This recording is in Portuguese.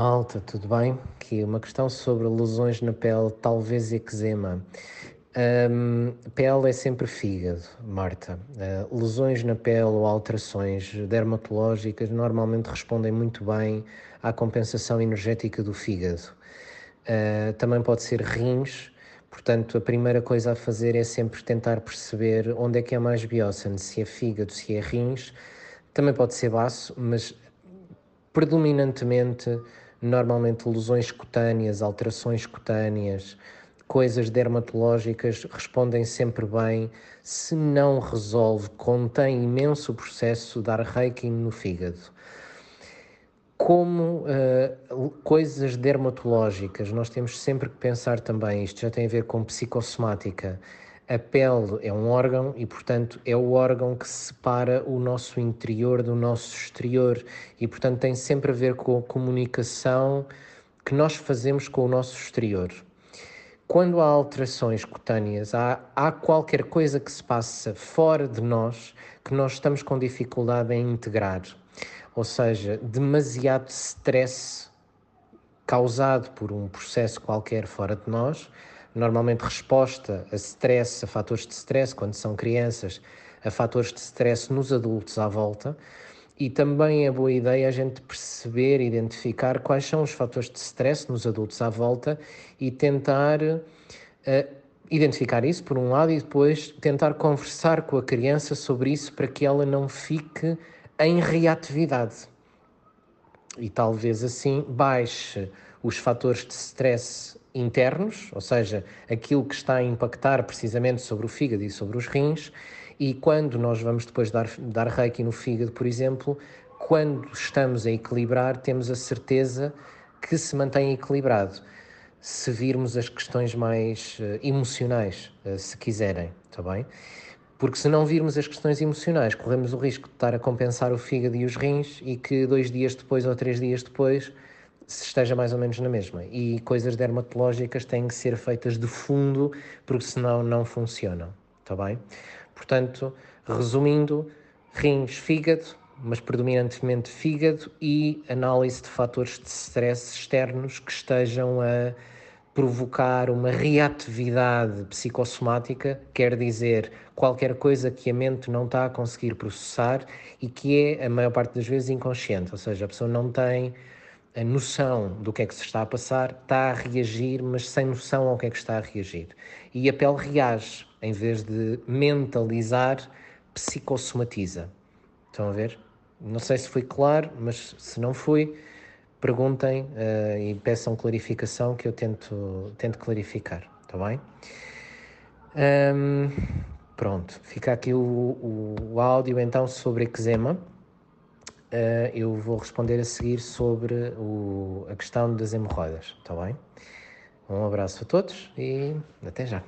Malta, tudo bem? Aqui uma questão sobre lesões na pele, talvez eczema. Um, pele é sempre fígado, Marta. Uh, lesões na pele ou alterações dermatológicas normalmente respondem muito bem à compensação energética do fígado. Uh, também pode ser rins, portanto, a primeira coisa a fazer é sempre tentar perceber onde é que é mais bióssano, se é fígado, se é rins. Também pode ser baço, mas predominantemente, normalmente lesões cutâneas, alterações cutâneas, coisas dermatológicas respondem sempre bem. Se não resolve, contém imenso processo dar reiki no fígado. Como uh, coisas dermatológicas, nós temos sempre que pensar também, isto já tem a ver com psicossomática, a pele é um órgão e, portanto, é o órgão que separa o nosso interior do nosso exterior e, portanto, tem sempre a ver com a comunicação que nós fazemos com o nosso exterior. Quando há alterações cutâneas, há, há qualquer coisa que se passa fora de nós que nós estamos com dificuldade em integrar. Ou seja, demasiado stress causado por um processo qualquer fora de nós normalmente resposta a stress, a fatores de stress quando são crianças, a fatores de stress nos adultos à volta. E também é boa ideia a gente perceber, identificar quais são os fatores de stress nos adultos à volta e tentar uh, identificar isso, por um lado, e depois tentar conversar com a criança sobre isso para que ela não fique em reatividade. E talvez assim baixe os fatores de stress internos, ou seja, aquilo que está a impactar precisamente sobre o fígado e sobre os rins, e quando nós vamos depois dar, dar reiki no fígado, por exemplo, quando estamos a equilibrar, temos a certeza que se mantém equilibrado. Se virmos as questões mais uh, emocionais, uh, se quiserem, está bem? Porque se não virmos as questões emocionais, corremos o risco de estar a compensar o fígado e os rins e que dois dias depois ou três dias depois se esteja mais ou menos na mesma. E coisas dermatológicas têm que ser feitas de fundo, porque senão não funcionam. Está bem? Portanto, resumindo, rins, fígado, mas predominantemente fígado e análise de fatores de stress externos que estejam a provocar uma reatividade psicossomática, quer dizer, qualquer coisa que a mente não está a conseguir processar e que é, a maior parte das vezes, inconsciente, ou seja, a pessoa não tem a noção do que é que se está a passar, está a reagir, mas sem noção ao que é que está a reagir. E a pele reage, em vez de mentalizar, psicossomatiza. Estão a ver? Não sei se fui claro, mas se não fui, perguntem uh, e peçam clarificação que eu tento, tento clarificar, está bem? Um, pronto, fica aqui o, o, o áudio então sobre eczema. Uh, eu vou responder a seguir sobre o, a questão das hemorroidas, está bem? Um abraço a todos e até já.